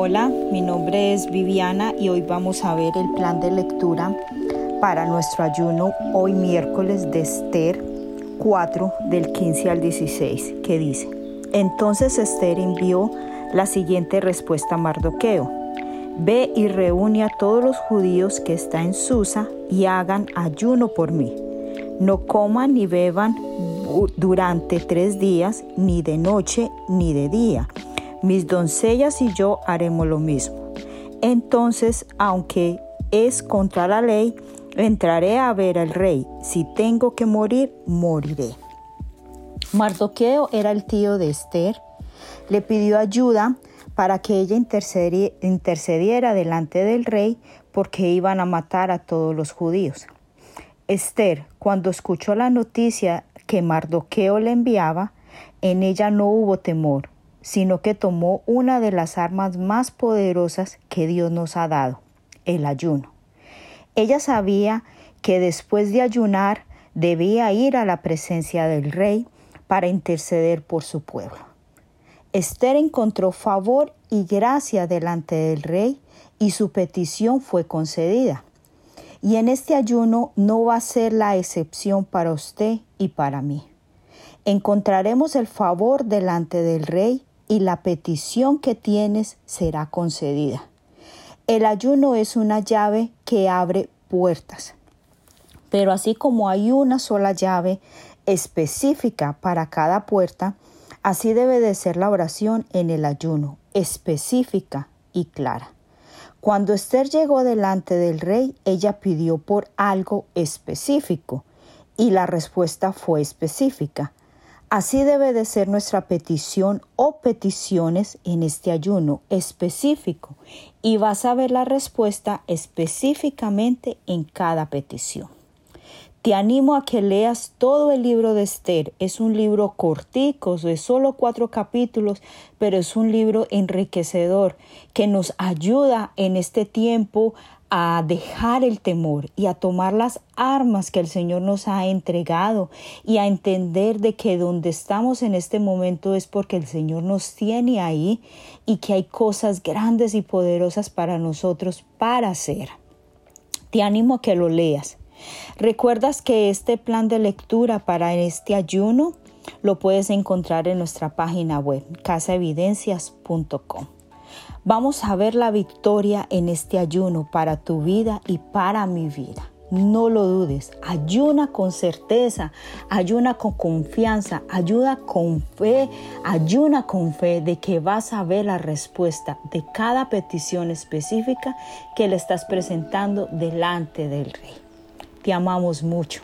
Hola, mi nombre es Viviana y hoy vamos a ver el plan de lectura para nuestro ayuno hoy miércoles de Esther 4 del 15 al 16, que dice, entonces Esther envió la siguiente respuesta a Mardoqueo. Ve y reúne a todos los judíos que están en Susa y hagan ayuno por mí. No coman ni beban durante tres días, ni de noche ni de día. Mis doncellas y yo haremos lo mismo. Entonces, aunque es contra la ley, entraré a ver al rey. Si tengo que morir, moriré. Mardoqueo era el tío de Esther. Le pidió ayuda para que ella intercediera delante del rey porque iban a matar a todos los judíos. Esther, cuando escuchó la noticia que Mardoqueo le enviaba, en ella no hubo temor, sino que tomó una de las armas más poderosas que Dios nos ha dado, el ayuno. Ella sabía que después de ayunar debía ir a la presencia del rey para interceder por su pueblo. Esther encontró favor y gracia delante del rey y su petición fue concedida. Y en este ayuno no va a ser la excepción para usted y para mí. Encontraremos el favor delante del Rey y la petición que tienes será concedida. El ayuno es una llave que abre puertas. Pero así como hay una sola llave específica para cada puerta, así debe de ser la oración en el ayuno, específica y clara. Cuando Esther llegó delante del rey, ella pidió por algo específico y la respuesta fue específica. Así debe de ser nuestra petición o peticiones en este ayuno específico y vas a ver la respuesta específicamente en cada petición. Te animo a que leas todo el libro de Esther. Es un libro cortico, de solo cuatro capítulos, pero es un libro enriquecedor que nos ayuda en este tiempo a dejar el temor y a tomar las armas que el Señor nos ha entregado y a entender de que donde estamos en este momento es porque el Señor nos tiene ahí y que hay cosas grandes y poderosas para nosotros para hacer. Te animo a que lo leas. ¿Recuerdas que este plan de lectura para este ayuno lo puedes encontrar en nuestra página web casaevidencias.com? Vamos a ver la victoria en este ayuno para tu vida y para mi vida. No lo dudes, ayuna con certeza, ayuna con confianza, ayuda con fe, ayuna con fe de que vas a ver la respuesta de cada petición específica que le estás presentando delante del Rey te amamos mucho.